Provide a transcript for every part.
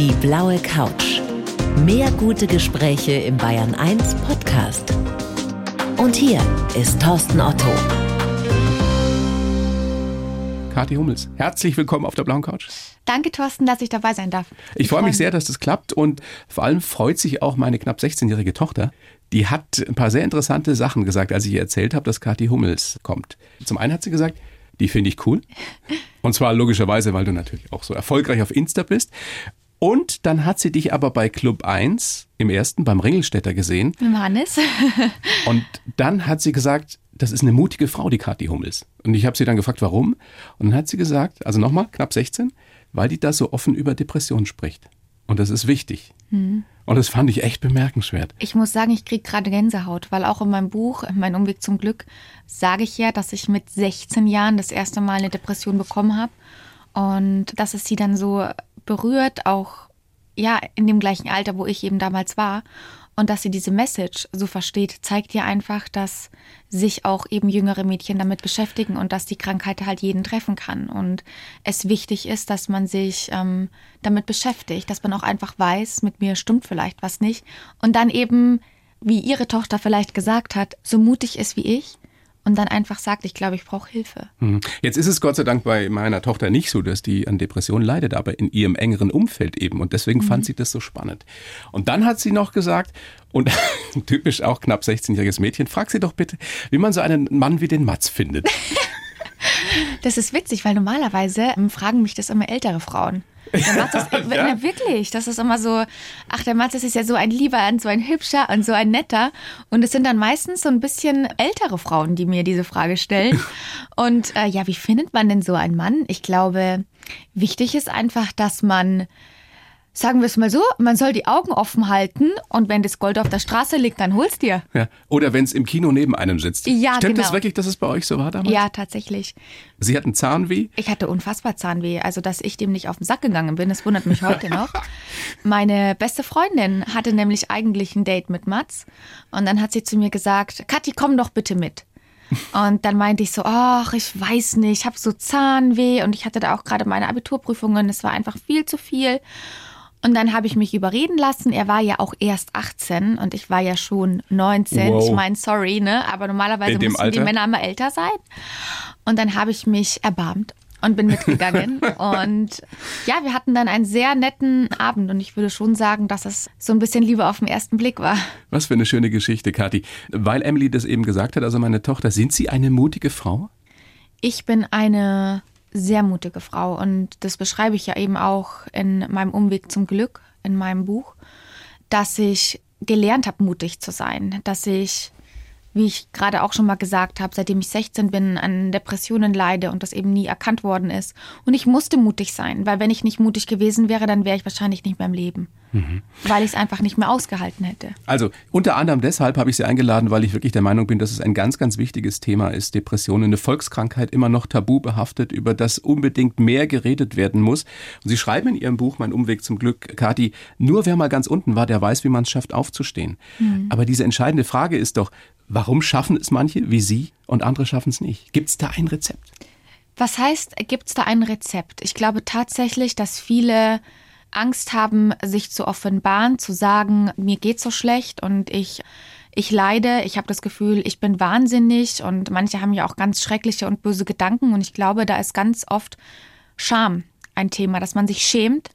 Die blaue Couch. Mehr gute Gespräche im Bayern 1 Podcast. Und hier ist Thorsten Otto. Kathi Hummels, herzlich willkommen auf der blauen Couch. Danke, Thorsten, dass ich dabei sein darf. Ich, ich freue mich sehr, dass das klappt und vor allem freut sich auch meine knapp 16-jährige Tochter. Die hat ein paar sehr interessante Sachen gesagt, als ich ihr erzählt habe, dass Kathi Hummels kommt. Zum einen hat sie gesagt, die finde ich cool. Und zwar logischerweise, weil du natürlich auch so erfolgreich auf Insta bist. Und dann hat sie dich aber bei Club 1 im ersten beim Ringelstädter gesehen. Mit Hannes. und dann hat sie gesagt, das ist eine mutige Frau, die Kathi Hummels. Und ich habe sie dann gefragt, warum? Und dann hat sie gesagt, also nochmal, knapp 16, weil die da so offen über Depressionen spricht. Und das ist wichtig. Mhm. Und das fand ich echt bemerkenswert. Ich muss sagen, ich kriege gerade Gänsehaut, weil auch in meinem Buch, Mein Umweg zum Glück, sage ich ja, dass ich mit 16 Jahren das erste Mal eine Depression bekommen habe. Und dass es sie dann so berührt, auch ja, in dem gleichen Alter, wo ich eben damals war. Und dass sie diese Message so versteht, zeigt ja einfach, dass sich auch eben jüngere Mädchen damit beschäftigen und dass die Krankheit halt jeden treffen kann. Und es wichtig ist, dass man sich ähm, damit beschäftigt, dass man auch einfach weiß, mit mir stimmt vielleicht was nicht. Und dann eben, wie ihre Tochter vielleicht gesagt hat, so mutig ist wie ich, und dann einfach sagt, ich glaube, ich brauche Hilfe. Hm. Jetzt ist es Gott sei Dank bei meiner Tochter nicht so, dass die an Depressionen leidet, aber in ihrem engeren Umfeld eben. Und deswegen mhm. fand sie das so spannend. Und dann hat sie noch gesagt, und typisch auch knapp 16-jähriges Mädchen, frag sie doch bitte, wie man so einen Mann wie den Matz findet. Das ist witzig, weil normalerweise ähm, fragen mich das immer ältere Frauen. Der Matzes, ja. na, wirklich, das ist immer so, ach, der Matzes ist ja so ein lieber und so ein hübscher und so ein netter. Und es sind dann meistens so ein bisschen ältere Frauen, die mir diese Frage stellen. Und äh, ja, wie findet man denn so einen Mann? Ich glaube, wichtig ist einfach, dass man Sagen wir es mal so, man soll die Augen offen halten und wenn das Gold auf der Straße liegt, dann hol's dir. Ja. Oder wenn es im Kino neben einem sitzt. Ja, Stimmt genau. das wirklich, dass es bei euch so war damals? Ja, tatsächlich. Sie hatten Zahnweh? Ich hatte unfassbar Zahnweh. Also, dass ich dem nicht auf den Sack gegangen bin, das wundert mich heute noch. Meine beste Freundin hatte nämlich eigentlich ein Date mit Mats und dann hat sie zu mir gesagt, Kathi, komm doch bitte mit. Und dann meinte ich so, ach, ich weiß nicht, ich habe so Zahnweh und ich hatte da auch gerade meine Abiturprüfungen, es war einfach viel zu viel. Und dann habe ich mich überreden lassen. Er war ja auch erst 18 und ich war ja schon 19. Wow. Ich meine, sorry, ne? Aber normalerweise müssen Alter? die Männer immer älter sein. Und dann habe ich mich erbarmt und bin mitgegangen. und ja, wir hatten dann einen sehr netten Abend und ich würde schon sagen, dass es so ein bisschen Liebe auf den ersten Blick war. Was für eine schöne Geschichte, Kathi. Weil Emily das eben gesagt hat, also meine Tochter, sind Sie eine mutige Frau? Ich bin eine sehr mutige Frau und das beschreibe ich ja eben auch in meinem Umweg zum Glück in meinem Buch, dass ich gelernt habe, mutig zu sein, dass ich wie ich gerade auch schon mal gesagt habe, seitdem ich 16 bin, an Depressionen leide und das eben nie erkannt worden ist. Und ich musste mutig sein, weil wenn ich nicht mutig gewesen wäre, dann wäre ich wahrscheinlich nicht mehr im Leben. Mhm. Weil ich es einfach nicht mehr ausgehalten hätte. Also unter anderem deshalb habe ich Sie eingeladen, weil ich wirklich der Meinung bin, dass es ein ganz, ganz wichtiges Thema ist. Depressionen, eine Volkskrankheit, immer noch tabu behaftet, über das unbedingt mehr geredet werden muss. Und Sie schreiben in Ihrem Buch Mein Umweg zum Glück, Kathi, nur wer mal ganz unten war, der weiß, wie man es schafft, aufzustehen. Mhm. Aber diese entscheidende Frage ist doch, Warum schaffen es manche wie Sie und andere schaffen es nicht? Gibt es da ein Rezept? Was heißt, gibt es da ein Rezept? Ich glaube tatsächlich, dass viele Angst haben, sich zu offenbaren, zu sagen, mir geht so schlecht und ich ich leide, ich habe das Gefühl, ich bin wahnsinnig und manche haben ja auch ganz schreckliche und böse Gedanken und ich glaube, da ist ganz oft Scham ein Thema, dass man sich schämt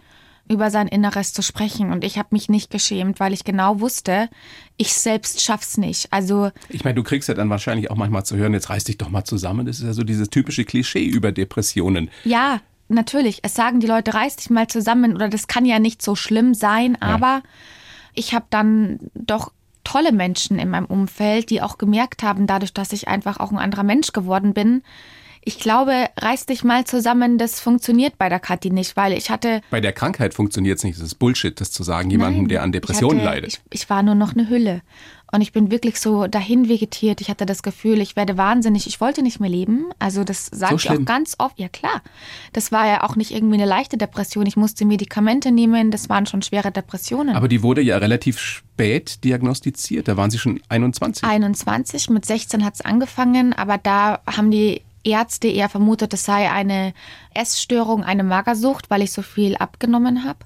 über sein Inneres zu sprechen. Und ich habe mich nicht geschämt, weil ich genau wusste, ich selbst schaff's nicht. Also ich meine, du kriegst ja dann wahrscheinlich auch manchmal zu hören, jetzt reiß dich doch mal zusammen. Das ist ja so dieses typische Klischee über Depressionen. Ja, natürlich. Es sagen die Leute, reiß dich mal zusammen oder das kann ja nicht so schlimm sein. Aber ja. ich habe dann doch tolle Menschen in meinem Umfeld, die auch gemerkt haben, dadurch, dass ich einfach auch ein anderer Mensch geworden bin, ich glaube, reiß dich mal zusammen, das funktioniert bei der Kathi nicht, weil ich hatte. Bei der Krankheit funktioniert es nicht. Das ist Bullshit, das zu sagen, jemandem, der an Depressionen hatte, leidet. Ich, ich war nur noch eine Hülle. Und ich bin wirklich so dahin vegetiert. Ich hatte das Gefühl, ich werde wahnsinnig. Ich wollte nicht mehr leben. Also das sage so ich auch ganz oft. Ja klar. Das war ja auch nicht irgendwie eine leichte Depression. Ich musste Medikamente nehmen. Das waren schon schwere Depressionen. Aber die wurde ja relativ spät diagnostiziert. Da waren Sie schon 21. 21. Mit 16 hat es angefangen. Aber da haben die Ärzte eher vermutet, es sei eine Essstörung, eine Magersucht, weil ich so viel abgenommen habe.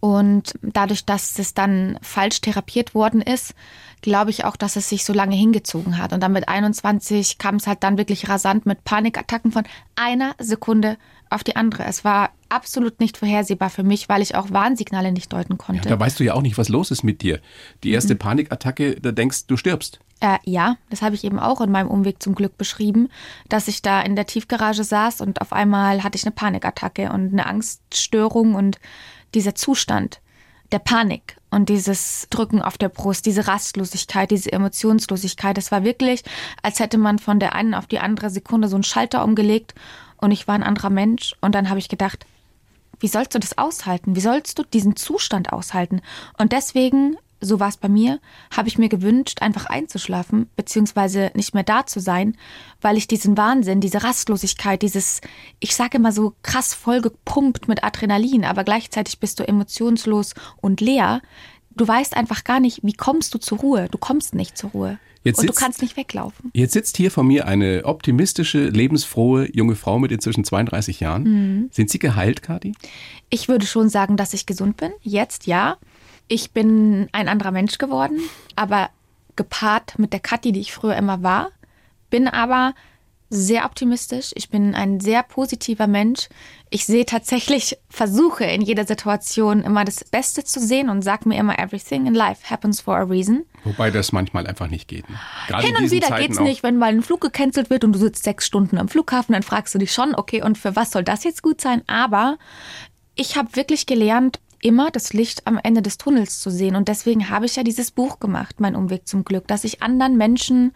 Und dadurch, dass es dann falsch therapiert worden ist, glaube ich auch, dass es sich so lange hingezogen hat. Und dann mit 21 kam es halt dann wirklich rasant mit Panikattacken von einer Sekunde auf die andere. Es war absolut nicht vorhersehbar für mich, weil ich auch Warnsignale nicht deuten konnte. Ja, da weißt du ja auch nicht, was los ist mit dir. Die erste mhm. Panikattacke, da denkst du stirbst. Äh, ja, das habe ich eben auch in meinem Umweg zum Glück beschrieben, dass ich da in der Tiefgarage saß und auf einmal hatte ich eine Panikattacke und eine Angststörung und dieser Zustand der Panik und dieses Drücken auf der Brust, diese Rastlosigkeit, diese Emotionslosigkeit, das war wirklich, als hätte man von der einen auf die andere Sekunde so einen Schalter umgelegt und ich war ein anderer Mensch und dann habe ich gedacht, wie sollst du das aushalten? Wie sollst du diesen Zustand aushalten? Und deswegen so war es bei mir, habe ich mir gewünscht, einfach einzuschlafen, beziehungsweise nicht mehr da zu sein, weil ich diesen Wahnsinn, diese Rastlosigkeit, dieses, ich sage immer so krass vollgepumpt mit Adrenalin, aber gleichzeitig bist du emotionslos und leer. Du weißt einfach gar nicht, wie kommst du zur Ruhe? Du kommst nicht zur Ruhe. Jetzt und du kannst nicht weglaufen. Jetzt sitzt hier vor mir eine optimistische, lebensfrohe junge Frau mit inzwischen 32 Jahren. Mhm. Sind Sie geheilt, Kati? Ich würde schon sagen, dass ich gesund bin. Jetzt ja. Ich bin ein anderer Mensch geworden, aber gepaart mit der Kathi, die ich früher immer war. Bin aber sehr optimistisch. Ich bin ein sehr positiver Mensch. Ich sehe tatsächlich, versuche in jeder Situation immer das Beste zu sehen und sage mir immer, everything in life happens for a reason. Wobei das manchmal einfach nicht geht. Ne? Gerade Hin und wieder geht es nicht, wenn mal ein Flug gecancelt wird und du sitzt sechs Stunden am Flughafen, dann fragst du dich schon, okay, und für was soll das jetzt gut sein? Aber ich habe wirklich gelernt, immer das Licht am Ende des Tunnels zu sehen. Und deswegen habe ich ja dieses Buch gemacht, Mein Umweg zum Glück, dass ich anderen Menschen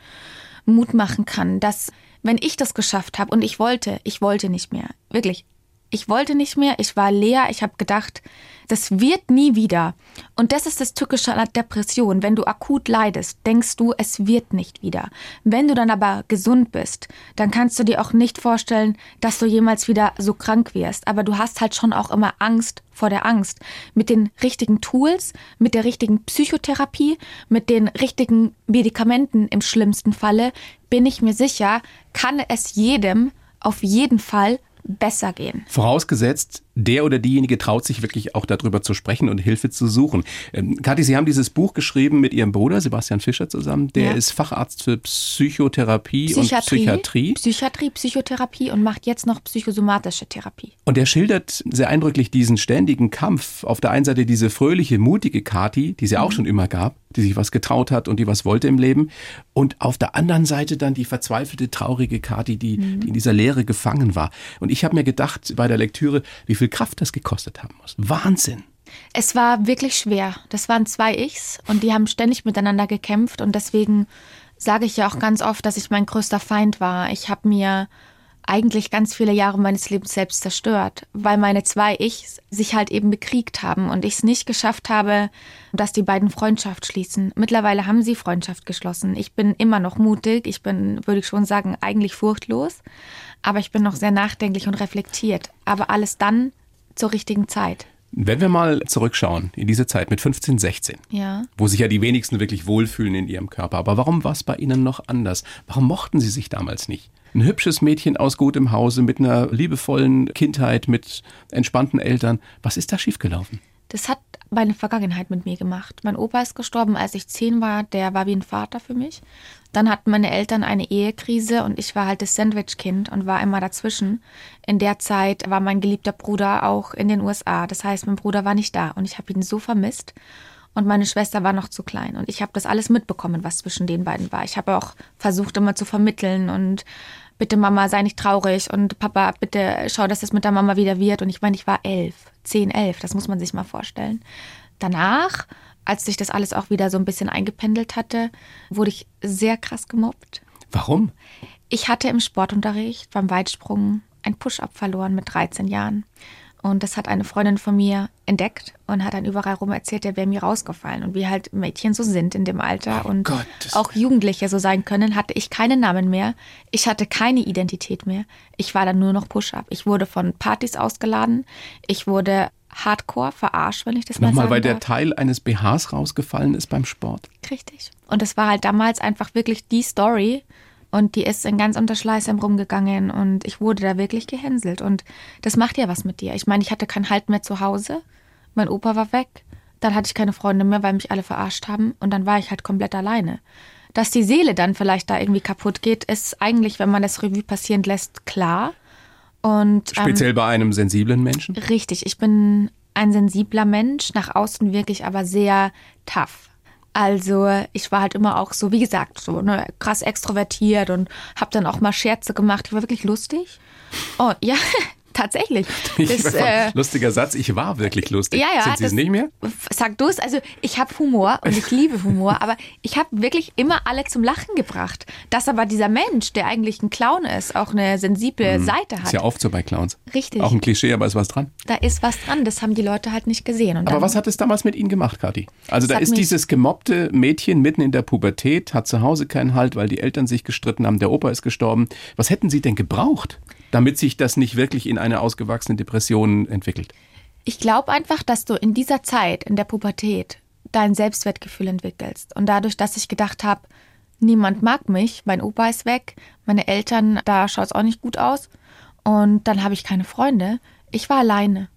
Mut machen kann, dass wenn ich das geschafft habe und ich wollte, ich wollte nicht mehr, wirklich, ich wollte nicht mehr, ich war leer, ich habe gedacht, das wird nie wieder. Und das ist das Tückische an der Depression. Wenn du akut leidest, denkst du, es wird nicht wieder. Wenn du dann aber gesund bist, dann kannst du dir auch nicht vorstellen, dass du jemals wieder so krank wirst. Aber du hast halt schon auch immer Angst vor der Angst. Mit den richtigen Tools, mit der richtigen Psychotherapie, mit den richtigen Medikamenten im schlimmsten Falle, bin ich mir sicher, kann es jedem auf jeden Fall besser gehen. Vorausgesetzt, der oder diejenige traut sich wirklich auch darüber zu sprechen und Hilfe zu suchen. Ähm, Kathi, Sie haben dieses Buch geschrieben mit Ihrem Bruder Sebastian Fischer zusammen. Der ja. ist Facharzt für Psychotherapie Psychiatrie, und Psychiatrie. Psychiatrie, Psychotherapie und macht jetzt noch psychosomatische Therapie. Und er schildert sehr eindrücklich diesen ständigen Kampf. Auf der einen Seite diese fröhliche, mutige Kathi, die es ja mhm. auch schon immer gab, die sich was getraut hat und die was wollte im Leben. Und auf der anderen Seite dann die verzweifelte, traurige Kathi, die, mhm. die in dieser Leere gefangen war. Und ich habe mir gedacht bei der Lektüre, wie viel Kraft das gekostet haben muss. Wahnsinn. Es war wirklich schwer. Das waren zwei Ichs und die haben ständig miteinander gekämpft und deswegen sage ich ja auch ganz oft, dass ich mein größter Feind war. Ich habe mir eigentlich ganz viele Jahre meines Lebens selbst zerstört, weil meine zwei Ichs sich halt eben bekriegt haben und ich es nicht geschafft habe, dass die beiden Freundschaft schließen. Mittlerweile haben sie Freundschaft geschlossen. Ich bin immer noch mutig, ich bin, würde ich schon sagen, eigentlich furchtlos, aber ich bin noch sehr nachdenklich und reflektiert. Aber alles dann zur richtigen Zeit. Wenn wir mal zurückschauen in diese Zeit mit 15, 16, ja. wo sich ja die wenigsten wirklich wohlfühlen in ihrem Körper, aber warum war es bei Ihnen noch anders? Warum mochten Sie sich damals nicht? Ein hübsches Mädchen aus gutem Hause mit einer liebevollen Kindheit, mit entspannten Eltern. Was ist da schiefgelaufen? Das hat meine Vergangenheit mit mir gemacht. Mein Opa ist gestorben, als ich zehn war. Der war wie ein Vater für mich. Dann hatten meine Eltern eine Ehekrise und ich war halt das Sandwich-Kind und war immer dazwischen. In der Zeit war mein geliebter Bruder auch in den USA. Das heißt, mein Bruder war nicht da und ich habe ihn so vermisst. Und meine Schwester war noch zu klein. Und ich habe das alles mitbekommen, was zwischen den beiden war. Ich habe auch versucht, immer zu vermitteln und bitte Mama, sei nicht traurig und Papa, bitte schau, dass es mit der Mama wieder wird. Und ich meine, ich war elf, zehn, elf, das muss man sich mal vorstellen. Danach als sich das alles auch wieder so ein bisschen eingependelt hatte, wurde ich sehr krass gemobbt. Warum? Ich hatte im Sportunterricht beim Weitsprung ein Push-up verloren mit 13 Jahren. Und das hat eine Freundin von mir entdeckt und hat dann überall rum erzählt, der wäre mir rausgefallen. Und wie halt Mädchen so sind in dem Alter oh und Gott, auch Jugendliche so sein können, hatte ich keinen Namen mehr. Ich hatte keine Identität mehr. Ich war dann nur noch Push-up. Ich wurde von Partys ausgeladen. Ich wurde hardcore verarscht, wenn ich das Nochmal, mal sagen weil der Teil eines BHs rausgefallen ist beim Sport. Richtig. Und das war halt damals einfach wirklich die Story. Und die ist in ganz Unterschleißheim rumgegangen und ich wurde da wirklich gehänselt. Und das macht ja was mit dir. Ich meine, ich hatte keinen Halt mehr zu Hause. mein Opa war weg, dann hatte ich keine Freunde mehr, weil mich alle verarscht haben und dann war ich halt komplett alleine. Dass die Seele dann vielleicht da irgendwie kaputt geht, ist eigentlich, wenn man das Revue passieren lässt, klar. Und, ähm, Speziell bei einem sensiblen Menschen? Richtig, ich bin ein sensibler Mensch, nach außen wirklich aber sehr tough. Also ich war halt immer auch so, wie gesagt, so ne, krass extrovertiert und habe dann auch mal Scherze gemacht. Ich war wirklich lustig. Oh ja, Tatsächlich. Das, äh, lustiger Satz, ich war wirklich lustig. Ja, ja, Sind Sie es nicht mehr? Sag du es, also ich habe Humor und ich liebe Humor, aber ich habe wirklich immer alle zum Lachen gebracht. Dass aber dieser Mensch, der eigentlich ein Clown ist, auch eine sensible mhm. Seite hat. Ist ja oft so bei Clowns. Richtig. Auch ein Klischee, aber ist was dran. Da ist was dran, das haben die Leute halt nicht gesehen. Aber was hat es damals mit Ihnen gemacht, Kathi? Also da ist dieses gemobbte Mädchen mitten in der Pubertät, hat zu Hause keinen Halt, weil die Eltern sich gestritten haben, der Opa ist gestorben. Was hätten Sie denn gebraucht? Damit sich das nicht wirklich in eine ausgewachsene Depression entwickelt? Ich glaube einfach, dass du in dieser Zeit, in der Pubertät, dein Selbstwertgefühl entwickelst. Und dadurch, dass ich gedacht habe, niemand mag mich, mein Opa ist weg, meine Eltern, da schaut es auch nicht gut aus. Und dann habe ich keine Freunde. Ich war alleine.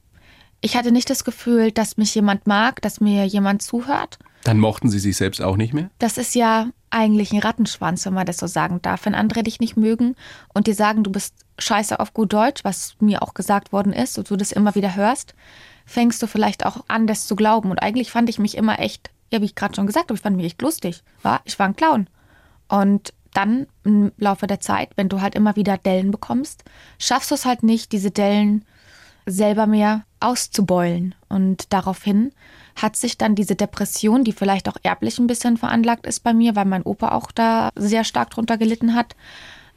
Ich hatte nicht das Gefühl, dass mich jemand mag, dass mir jemand zuhört. Dann mochten Sie sich selbst auch nicht mehr? Das ist ja eigentlich ein Rattenschwanz, wenn man das so sagen darf. Wenn andere dich nicht mögen und dir sagen, du bist scheiße auf gut Deutsch, was mir auch gesagt worden ist und du das immer wieder hörst, fängst du vielleicht auch an, das zu glauben. Und eigentlich fand ich mich immer echt, ja, wie ich gerade schon gesagt habe, ich fand mich echt lustig. War, ich war ein Clown. Und dann im Laufe der Zeit, wenn du halt immer wieder Dellen bekommst, schaffst du es halt nicht, diese Dellen selber mehr auszubeulen. Und daraufhin hat sich dann diese Depression, die vielleicht auch erblich ein bisschen veranlagt ist bei mir, weil mein Opa auch da sehr stark drunter gelitten hat,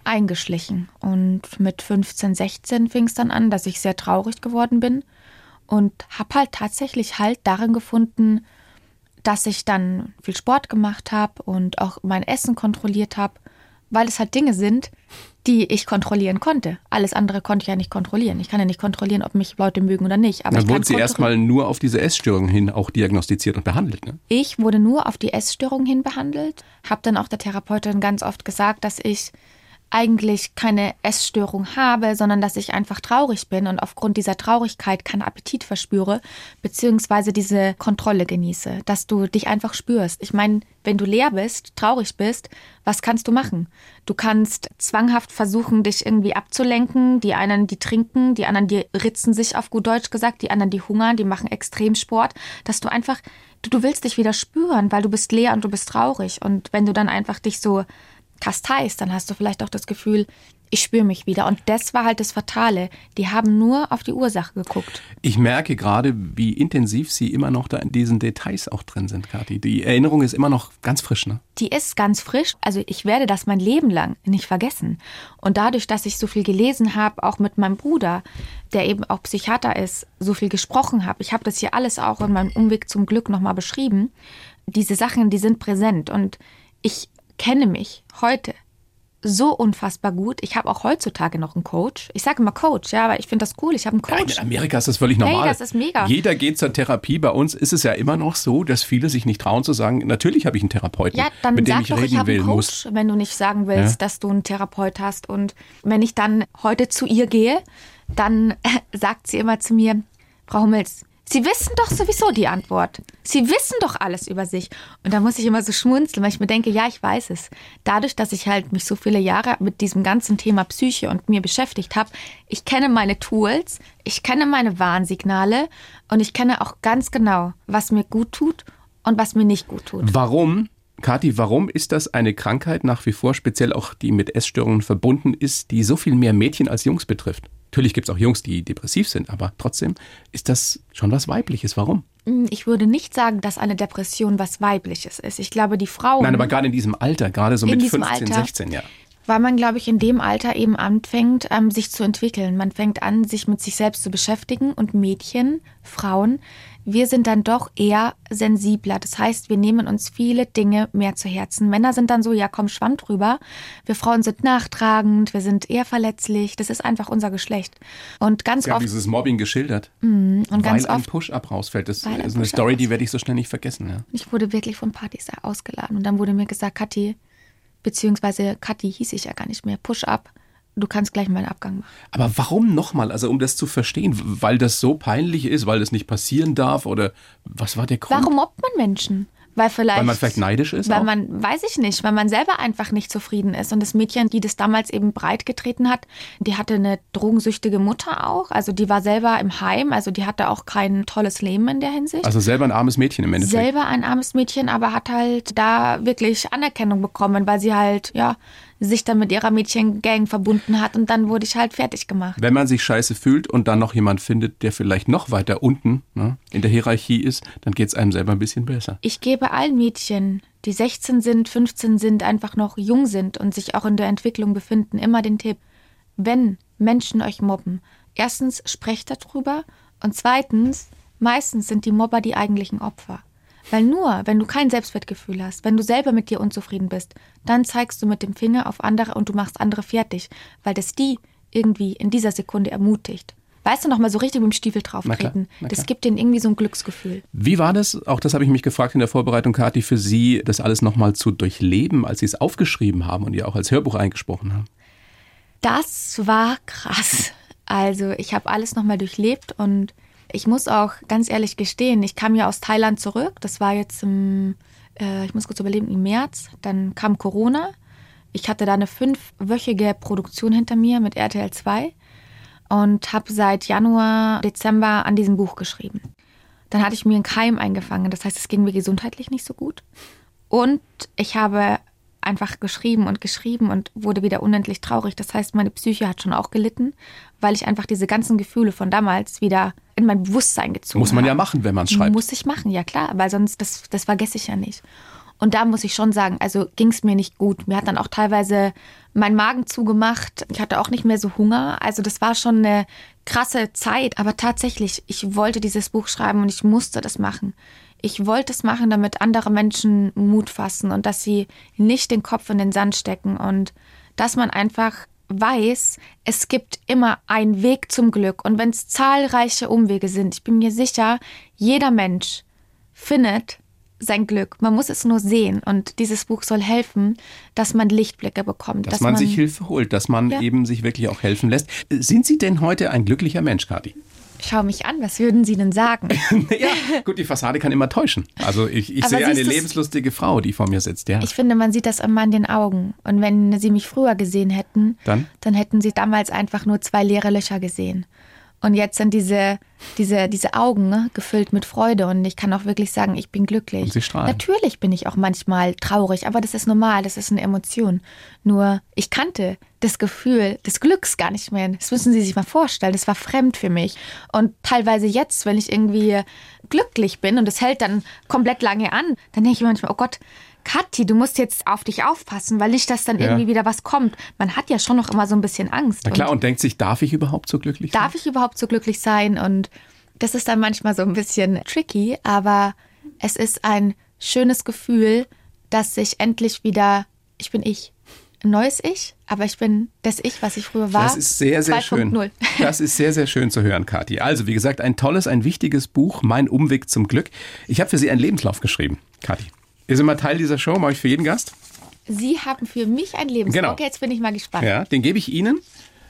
eingeschlichen. Und mit 15, 16 fing es dann an, dass ich sehr traurig geworden bin und habe halt tatsächlich Halt darin gefunden, dass ich dann viel Sport gemacht habe und auch mein Essen kontrolliert habe, weil es halt Dinge sind, die ich kontrollieren konnte. Alles andere konnte ich ja nicht kontrollieren. Ich kann ja nicht kontrollieren, ob mich Leute mögen oder nicht. Aber Dann wurden Sie erstmal nur auf diese Essstörung hin auch diagnostiziert und behandelt, ne? Ich wurde nur auf die Essstörung hin behandelt, habe dann auch der Therapeutin ganz oft gesagt, dass ich eigentlich keine Essstörung habe, sondern dass ich einfach traurig bin und aufgrund dieser Traurigkeit keinen Appetit verspüre, beziehungsweise diese Kontrolle genieße, dass du dich einfach spürst. Ich meine, wenn du leer bist, traurig bist, was kannst du machen? Du kannst zwanghaft versuchen, dich irgendwie abzulenken. Die einen, die trinken, die anderen, die ritzen sich auf gut Deutsch gesagt, die anderen, die hungern, die machen Extremsport, dass du einfach, du, du willst dich wieder spüren, weil du bist leer und du bist traurig. Und wenn du dann einfach dich so kasteist, dann hast du vielleicht auch das Gefühl, ich spüre mich wieder. Und das war halt das Fatale. Die haben nur auf die Ursache geguckt. Ich merke gerade, wie intensiv Sie immer noch da in diesen Details auch drin sind, Kathi. Die Erinnerung ist immer noch ganz frisch, ne? Die ist ganz frisch. Also ich werde das mein Leben lang nicht vergessen. Und dadurch, dass ich so viel gelesen habe, auch mit meinem Bruder, der eben auch Psychiater ist, so viel gesprochen habe, ich habe das hier alles auch in meinem Umweg zum Glück nochmal beschrieben. Diese Sachen, die sind präsent. Und ich kenne mich heute so unfassbar gut. Ich habe auch heutzutage noch einen Coach. Ich sage immer Coach, ja, aber ich finde das cool. Ich habe einen Coach. Ja, in Amerika ist das völlig normal. Hey, das ist mega. Jeder geht zur Therapie. Bei uns ist es ja immer noch so, dass viele sich nicht trauen zu sagen, natürlich habe ich einen Therapeuten, ja, dann mit dem ich doch, reden ich will. Einen Coach, muss. wenn du nicht sagen willst, ja? dass du einen Therapeut hast. Und wenn ich dann heute zu ihr gehe, dann sagt sie immer zu mir, Frau Hummels, Sie wissen doch sowieso die Antwort. Sie wissen doch alles über sich. Und da muss ich immer so schmunzeln, weil ich mir denke, ja, ich weiß es. Dadurch, dass ich halt mich so viele Jahre mit diesem ganzen Thema Psyche und mir beschäftigt habe, ich kenne meine Tools, ich kenne meine Warnsignale und ich kenne auch ganz genau, was mir gut tut und was mir nicht gut tut. Warum Kathi, warum ist das eine Krankheit nach wie vor, speziell auch die mit Essstörungen verbunden ist, die so viel mehr Mädchen als Jungs betrifft? Natürlich gibt es auch Jungs, die depressiv sind, aber trotzdem ist das schon was Weibliches. Warum? Hm, ich würde nicht sagen, dass eine Depression was Weibliches ist. Ich glaube, die Frauen. Nein, aber gerade in diesem Alter, gerade so mit 15, Alter, 16, ja. Weil man, glaube ich, in dem Alter eben anfängt, ähm, sich zu entwickeln. Man fängt an, sich mit sich selbst zu beschäftigen und Mädchen, Frauen wir sind dann doch eher sensibler. Das heißt, wir nehmen uns viele Dinge mehr zu Herzen. Männer sind dann so, ja, komm, schwamm drüber. Wir Frauen sind nachtragend, wir sind eher verletzlich. Das ist einfach unser Geschlecht. Und ganz Sie oft. dieses Mobbing geschildert. Mm, und ganz weil ein Push-Up rausfällt. Das ist eine Story, die werde ich so schnell nicht vergessen. Ja. Ich wurde wirklich von Partys ausgeladen. Und dann wurde mir gesagt, Kathi, beziehungsweise Kathi hieß ich ja gar nicht mehr, Push-Up du kannst gleich mal einen Abgang machen. Aber warum nochmal? Also um das zu verstehen, weil das so peinlich ist, weil das nicht passieren darf oder was war der Grund? Warum mobbt man Menschen? Weil vielleicht. Weil man vielleicht neidisch ist? Weil auch? man, weiß ich nicht, weil man selber einfach nicht zufrieden ist. Und das Mädchen, die das damals eben breit getreten hat, die hatte eine drogensüchtige Mutter auch. Also die war selber im Heim, also die hatte auch kein tolles Leben in der Hinsicht. Also selber ein armes Mädchen im Endeffekt. selber ein armes Mädchen, aber hat halt da wirklich Anerkennung bekommen, weil sie halt, ja, sich dann mit ihrer Mädchengang verbunden hat und dann wurde ich halt fertig gemacht. Wenn man sich scheiße fühlt und dann noch jemand findet, der vielleicht noch weiter unten ne, in der Hierarchie ist, dann geht es einem selber ein bisschen besser. Ich gebe allen Mädchen, die 16 sind, 15 sind, einfach noch jung sind und sich auch in der Entwicklung befinden, immer den Tipp, wenn Menschen euch mobben, erstens sprecht darüber und zweitens, meistens sind die Mobber die eigentlichen Opfer. Weil nur, wenn du kein Selbstwertgefühl hast, wenn du selber mit dir unzufrieden bist, dann zeigst du mit dem Finger auf andere und du machst andere fertig, weil das die irgendwie in dieser Sekunde ermutigt. Weißt du, noch mal so richtig mit dem Stiefel drauftreten. Das gibt denen irgendwie so ein Glücksgefühl. Wie war das, auch das habe ich mich gefragt in der Vorbereitung, Kathi, für Sie, das alles nochmal zu durchleben, als Sie es aufgeschrieben haben und ihr auch als Hörbuch eingesprochen haben? Das war krass. Also ich habe alles nochmal durchlebt und ich muss auch ganz ehrlich gestehen, ich kam ja aus Thailand zurück. Das war jetzt im, äh, ich muss kurz überlegen, im März. Dann kam Corona. Ich hatte da eine fünfwöchige Produktion hinter mir mit RTL 2 und habe seit Januar, Dezember an diesem Buch geschrieben. Dann hatte ich mir einen Keim eingefangen. Das heißt, es ging mir gesundheitlich nicht so gut. Und ich habe einfach geschrieben und geschrieben und wurde wieder unendlich traurig. Das heißt, meine Psyche hat schon auch gelitten, weil ich einfach diese ganzen Gefühle von damals wieder in mein Bewusstsein gezogen Muss man ja habe. machen, wenn man es schreibt. Muss ich machen, ja klar, weil sonst, das, das vergesse ich ja nicht. Und da muss ich schon sagen, also ging es mir nicht gut. Mir hat dann auch teilweise mein Magen zugemacht. Ich hatte auch nicht mehr so Hunger. Also das war schon eine krasse Zeit. Aber tatsächlich, ich wollte dieses Buch schreiben und ich musste das machen. Ich wollte es machen, damit andere Menschen Mut fassen und dass sie nicht den Kopf in den Sand stecken und dass man einfach weiß, es gibt immer einen Weg zum Glück. Und wenn es zahlreiche Umwege sind, ich bin mir sicher, jeder Mensch findet sein Glück. Man muss es nur sehen. Und dieses Buch soll helfen, dass man Lichtblicke bekommt. Dass, man, sich Hilfe holt, dass man Ja. eben sich wirklich auch helfen lässt. Sind Sie denn heute ein glücklicher Mensch, Kathi? Schau mich an, was würden Sie denn sagen? ja, gut, die Fassade kann immer täuschen. Also ich, ich sehe eine lebenslustige Frau, die vor mir sitzt, ja. Ich finde, man sieht das immer in den Augen. Und wenn Sie mich früher gesehen hätten, Dann? dann hätten Sie damals einfach nur zwei leere Löcher gesehen. Und jetzt sind diese, diese, diese Augen ne, gefüllt mit Freude und ich kann auch wirklich sagen, ich bin glücklich. Und Sie strahlen. Natürlich bin ich auch manchmal traurig, aber das ist normal, das ist eine Emotion. Nur ich kannte das Gefühl des Glücks gar nicht mehr. Das müssen Sie sich mal vorstellen, das war fremd für mich. Und teilweise jetzt, wenn ich irgendwie glücklich bin und es hält dann komplett lange an, dann denke ich mir manchmal, oh Gott, Kathi, du musst jetzt auf dich aufpassen, weil nicht, dass dann Ja. irgendwie wieder was kommt. Man hat ja schon noch immer so ein bisschen Angst. Na klar, Und und denkt sich, darf ich überhaupt so glücklich sein? darf ich überhaupt so glücklich sein? Und das ist dann manchmal so ein bisschen tricky, aber es ist ein schönes Gefühl, dass ich endlich wieder, ich bin ich. Ein neues Ich, aber ich bin das Ich, was ich früher war. Das ist sehr, sehr schön. 2.0. Das ist sehr, sehr schön zu hören, Kathi. Also, wie gesagt, ein tolles, ein wichtiges Buch, Mein Umweg zum Glück. Ich habe für Sie einen Lebenslauf geschrieben, Kathi. Ist immer Teil dieser Show, mache ich für jeden Gast. Sie haben für mich ein Leben. Genau. Okay, jetzt bin ich mal gespannt. Ja, den gebe ich Ihnen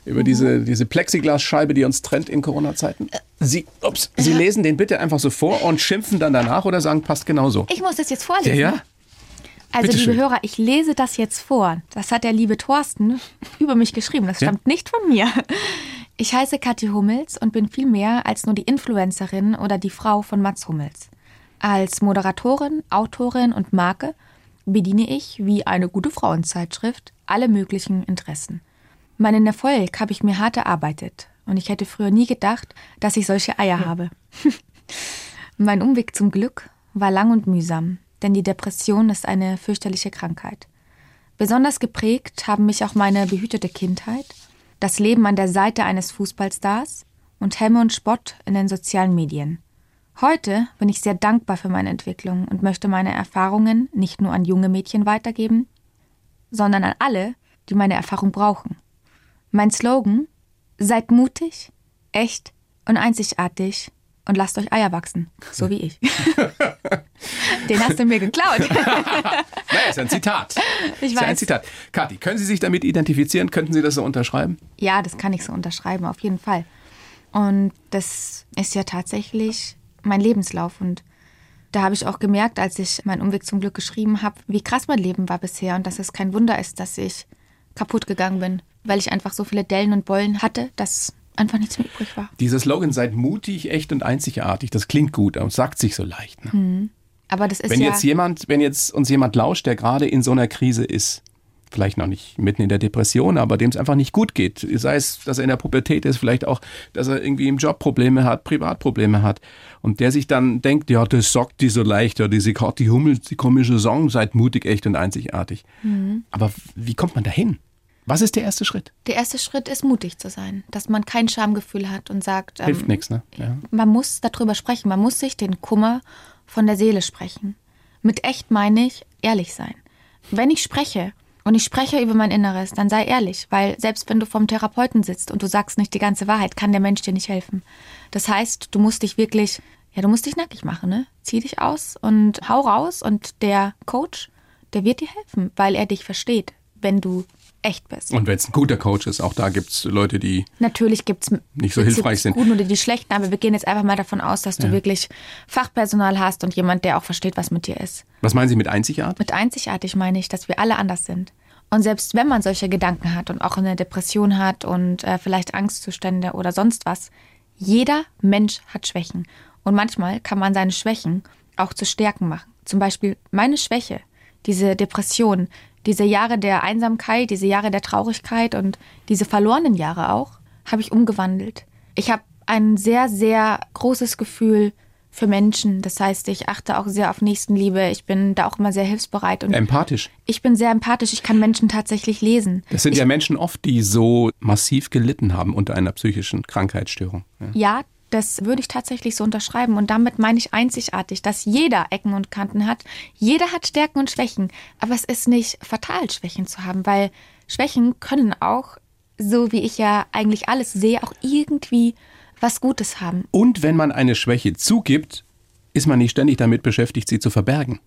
über diese, diese Plexiglasscheibe, die uns trennt in Corona-Zeiten. Sie, ups, Sie lesen den bitte einfach so vor und schimpfen dann danach oder sagen, passt genauso. Ich muss das jetzt Ja, vorlesen. ja. Also, Bitte liebe. Hörer, ich lese das jetzt vor. Das hat der liebe Thorsten über mich geschrieben. Das Ja. stammt nicht von mir. Ich heiße Kathi Hummels und bin viel mehr als nur die Influencerin oder die Frau von Mats Hummels. Als Moderatorin, Autorin und Marke bediene ich, wie eine gute Frauenzeitschrift, alle möglichen Interessen. Meinen Erfolg habe ich mir hart erarbeitet und ich hätte früher nie gedacht, dass ich solche Eier habe. Mein Umweg zum Glück war lang und mühsam, denn die Depression ist eine fürchterliche Krankheit. Besonders geprägt haben mich auch meine behütete Kindheit, das Leben an der Seite eines Fußballstars und Hämme und Spott in den sozialen Medien. Heute bin ich sehr dankbar für meine Entwicklung und möchte meine Erfahrungen nicht nur an junge Mädchen weitergeben, sondern an alle, die meine Erfahrung brauchen. Mein Slogan: Seid mutig, echt und einzigartig und lasst euch Eier wachsen. So wie ich. Den hast du mir geklaut. naja, ist ein Zitat. Ich ist ja ein weiß. Zitat. Kathi, können Sie sich damit identifizieren? Könnten Sie das so unterschreiben? Ja, das kann ich so unterschreiben, auf jeden Fall. Und das ist ja tatsächlich mein Lebenslauf. Und da habe ich auch gemerkt, als ich meinen Umweg zum Glück geschrieben habe, wie krass mein Leben war bisher und dass es kein Wunder ist, dass ich kaputt gegangen bin, weil ich einfach so viele Dellen und Bollen hatte, dass einfach nichts mehr übrig war. Dieser Slogan, seid mutig, echt und einzigartig, das klingt gut und sagt sich so leicht. Ne? Aber das ist Wenn ja jetzt jemand, wenn jetzt uns jemand lauscht, der gerade in so einer Krise ist, vielleicht noch nicht mitten in der Depression, aber dem es einfach nicht gut geht, sei es, dass er in der Pubertät ist, vielleicht auch, dass er irgendwie im Job Probleme hat, Privatprobleme hat und der sich dann denkt, ja, das sagt die so leicht, ja, diese Kathi Hummel, die komische Song, seid mutig, echt und einzigartig. Mhm. Aber wie kommt man dahin? Was ist der erste Schritt? der erste Schritt ist, mutig zu sein, dass man kein Schamgefühl hat und sagt, Hilft ähm, nichts, ne? Ja. man muss darüber sprechen, man muss sich den Kummer von der Seele sprechen. Mit echt meine ich ehrlich sein. Wenn ich spreche und ich spreche über mein Inneres, dann sei ehrlich, weil selbst wenn du vom Therapeuten sitzt und du sagst nicht die ganze Wahrheit, kann der Mensch dir nicht helfen. Das heißt, du musst dich wirklich, ja, du musst dich nackig machen, ne? Zieh dich aus und hau raus und der Coach, der wird dir helfen, weil er dich versteht, wenn du echt bist. Und wenn es ein guter Coach ist, auch da gibt es Leute, die Natürlich gibt es Nicht so hilfreich sind. Die guten oder die schlechten, aber wir gehen jetzt einfach mal davon aus, dass du Ja. wirklich Fachpersonal hast und jemand, der auch versteht, was mit dir ist. Was meinen Sie mit einzigartig? Mit einzigartig meine ich, dass wir alle anders sind. Und selbst wenn man solche Gedanken hat und auch eine Depression hat und äh, vielleicht Angstzustände oder sonst was, jeder Mensch hat Schwächen. Und manchmal kann man seine Schwächen auch zu Stärken machen. Zum Beispiel meine Schwäche, diese Depression, diese Jahre der Einsamkeit, diese Jahre der Traurigkeit und diese verlorenen Jahre auch, habe ich umgewandelt. Ich habe ein sehr, sehr großes Gefühl für Menschen. Das heißt, ich achte auch sehr auf Nächstenliebe. Ich bin da auch immer sehr hilfsbereit und Empathisch. ich bin sehr empathisch. Ich kann Menschen tatsächlich lesen. Das sind ich, ja Menschen oft, die so massiv gelitten haben unter einer psychischen Krankheitsstörung. Ja. Ja, das würde ich tatsächlich so unterschreiben. Und damit meine ich einzigartig, dass jeder Ecken und Kanten hat. Jeder hat Stärken und Schwächen. Aber es ist nicht fatal, Schwächen zu haben, weil Schwächen können auch, so wie ich ja eigentlich alles sehe, auch irgendwie was Gutes haben. Und wenn man eine Schwäche zugibt, ist man nicht ständig damit beschäftigt, sie zu verbergen.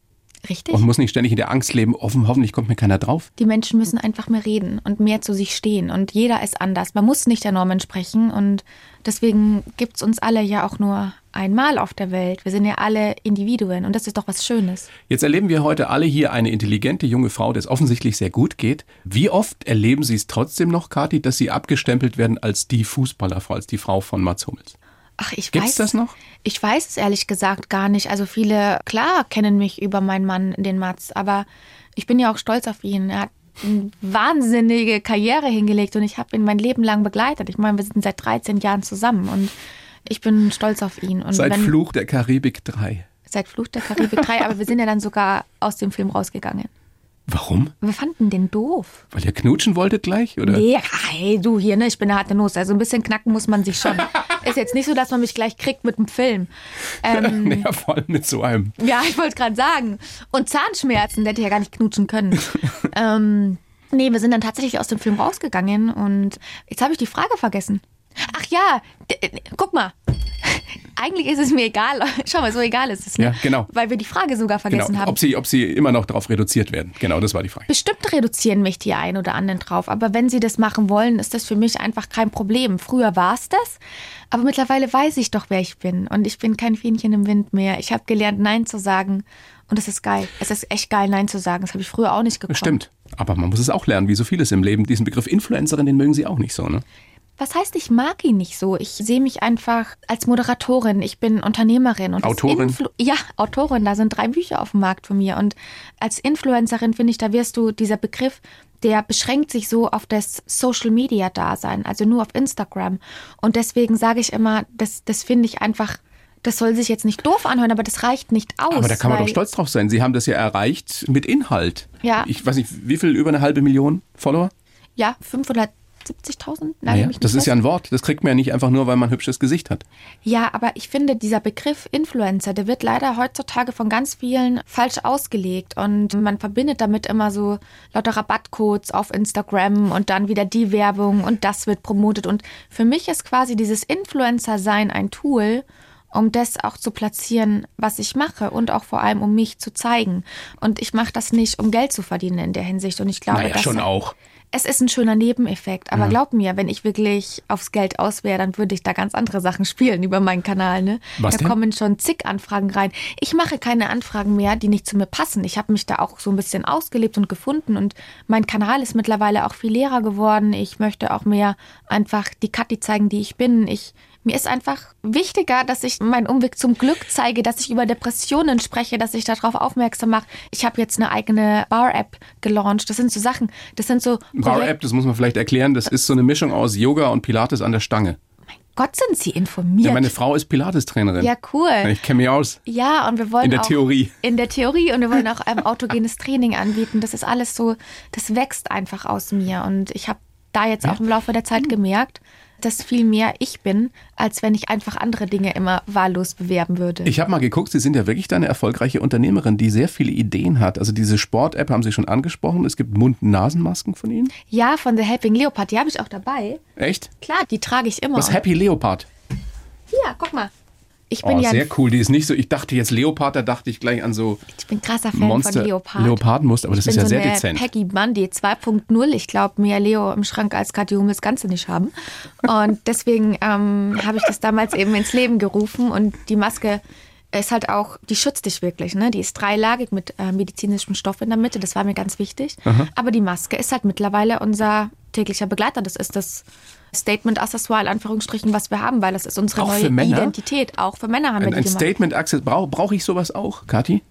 Richtig? Und muss nicht ständig in der Angst leben, offen, hoffentlich kommt mir keiner drauf. Die Menschen müssen einfach mehr reden und mehr zu sich stehen. Und jeder ist anders. Man muss nicht der Norm entsprechen. Und deswegen gibt es uns alle ja auch nur einmal auf der Welt. Wir sind ja alle Individuen. Und das ist doch was Schönes. Jetzt erleben wir heute alle hier eine intelligente junge Frau, der es offensichtlich sehr gut geht. Wie oft erleben Sie es trotzdem noch, Kathi, dass Sie abgestempelt werden als die Fußballerfrau, als die Frau von Mats Hummels? Ach, ich Gibt's weiß. das noch? Ich weiß es ehrlich gesagt gar nicht. Also viele, klar, kennen mich über meinen Mann, den Mats, aber ich bin ja auch stolz auf ihn. Er hat eine wahnsinnige Karriere hingelegt und ich habe ihn mein Leben lang begleitet. Ich meine, wir sind seit 13 Jahren zusammen und ich bin stolz auf ihn. Und Seit wenn, Fluch der Karibik 3. Seit Fluch der Karibik 3, aber wir sind ja dann sogar aus dem Film rausgegangen. Warum? Wir fanden den doof. Weil ihr knutschen wolltet gleich? Oder? Nee, hey, du hier, ne? Ich bin eine harte Nuss. Also ein bisschen knacken muss man sich schon. Ist jetzt nicht so, dass man mich gleich kriegt mit dem Film. Ähm, Ja, vor allem mit so einem. Ja, ich wollte es gerade sagen. Und Zahnschmerzen, der hätte ja gar nicht knutschen können. ähm, nee, wir sind dann tatsächlich aus dem Film rausgegangen und jetzt habe ich die Frage vergessen. Ach ja, guck mal. Eigentlich ist es mir egal. Schau mal, so egal ist es. Ne? Ja, genau. Weil wir die Frage sogar vergessen Genau. haben. Ob sie, ob sie immer noch darauf reduziert werden. Genau, das war die Frage. Bestimmt reduzieren mich die einen oder anderen drauf, aber wenn sie das machen wollen, ist das für mich einfach kein Problem. Früher war es das, aber mittlerweile weiß ich doch, wer ich bin und ich bin kein Fähnchen im Wind mehr. Ich habe gelernt, Nein zu sagen und es ist geil. Es ist echt geil, Nein zu sagen. Das habe ich früher auch nicht gekonnt. Stimmt. Aber man muss es auch lernen, wie so vieles im Leben. Diesen Begriff Influencerin, den mögen Sie auch nicht so, ne? Was heißt, ich mag ihn nicht so? Ich sehe mich einfach als Moderatorin. Ich bin Unternehmerin und Autorin? Ja, Autorin. Da sind drei Bücher auf dem Markt von mir. Und als Influencerin finde ich, da wirst du dieser Begriff, der beschränkt sich so auf das Social Media Dasein, also nur auf Instagram. Und deswegen sage ich immer, das, das finde ich einfach. Das soll sich jetzt nicht doof anhören, aber das reicht nicht aus. Aber da kann man doch stolz drauf sein. Sie haben das ja erreicht mit Inhalt. Ja. Ich weiß nicht, wie viel, über eine halbe Million Follower? Ja, 570.000? Naja, das ist ja ein Wort. Das kriegt man ja nicht einfach nur, weil man ein hübsches Gesicht hat. Ja, aber ich finde, dieser Begriff Influencer, der wird leider heutzutage von ganz vielen falsch ausgelegt und man verbindet damit immer so lauter Rabattcodes auf Instagram und dann wieder die Werbung und das wird promotet und für mich ist quasi dieses Influencer-Sein ein Tool, um das auch zu platzieren, was ich mache und auch vor allem um mich zu zeigen. Und ich mache das nicht, um Geld zu verdienen in der Hinsicht. Und ich glaube, naja, dass schon auch. Es ist ein schöner Nebeneffekt. Aber Ja. glaub mir, wenn ich wirklich aufs Geld aus wäre, dann würde ich da ganz andere Sachen spielen über meinen Kanal. Ne? Was da denn? kommen schon zig Anfragen rein. Ich mache keine Anfragen mehr, die nicht zu mir passen. Ich habe mich da auch so ein bisschen ausgelebt und gefunden. Und mein Kanal ist mittlerweile auch viel leerer geworden. Ich möchte auch mehr einfach die Kathi zeigen, die ich bin. Ich mir ist einfach wichtiger, dass ich meinen Umweg zum Glück zeige, dass ich über Depressionen spreche, dass ich darauf aufmerksam mache. Ich habe jetzt eine eigene Bar-App gelauncht. Das sind so Sachen, das sind so Bar-App, das muss man vielleicht erklären, das ist so eine Mischung aus Yoga und Pilates an der Stange. Gott sind Sie informiert. Ja, meine Frau ist Pilates-Trainerin. Ja, cool. Ich kenne mich aus. Ja, und wir wollen In der auch, Theorie. In der Theorie und wir wollen auch ähm, autogenes Training anbieten. Das ist alles so, das wächst einfach aus mir. Und ich habe da jetzt auch im Laufe der. Zeit gemerkt, dass viel mehr ich bin, als wenn ich einfach andere Dinge immer wahllos bewerben würde. Ich habe mal geguckt, Sie sind ja wirklich eine erfolgreiche Unternehmerin, die sehr viele Ideen hat. Also diese Sport-App haben Sie schon angesprochen. Es gibt Mund-Nasen-Masken von Ihnen. ja, von The Helping Leopard, die habe ich auch dabei. Echt? Klar, die trage ich immer. Was Happy Leopard. Hier, guck mal. Ich bin Oh, ja sehr cool. Die ist nicht so, ich dachte jetzt Leopard, da dachte ich gleich an so Ich bin krasser Fan Monster von Leopard. Leopardenmuster, aber das ist bin ja so sehr eine dezent. Peggy Bundy 2.0. Ich glaube, mehr Leo im Schrank als Hummels kannst du nicht haben. Und deswegen ähm, habe ich das damals eben ins Leben gerufen. Und die Maske ist halt auch, die schützt dich wirklich. Ne? Die ist dreilagig mit äh, medizinischem Stoff in der Mitte. Das war mir ganz wichtig. Aber die Maske ist halt mittlerweile unser täglicher Begleiter. Das ist das Statement-Accessoire, in Anführungsstrichen, was wir haben, weil das ist unsere Auch neue? Identität. Auch für Männer haben wir Ein, die ein gemacht. Statement Access brauche brauch ich sowas auch, Kathi?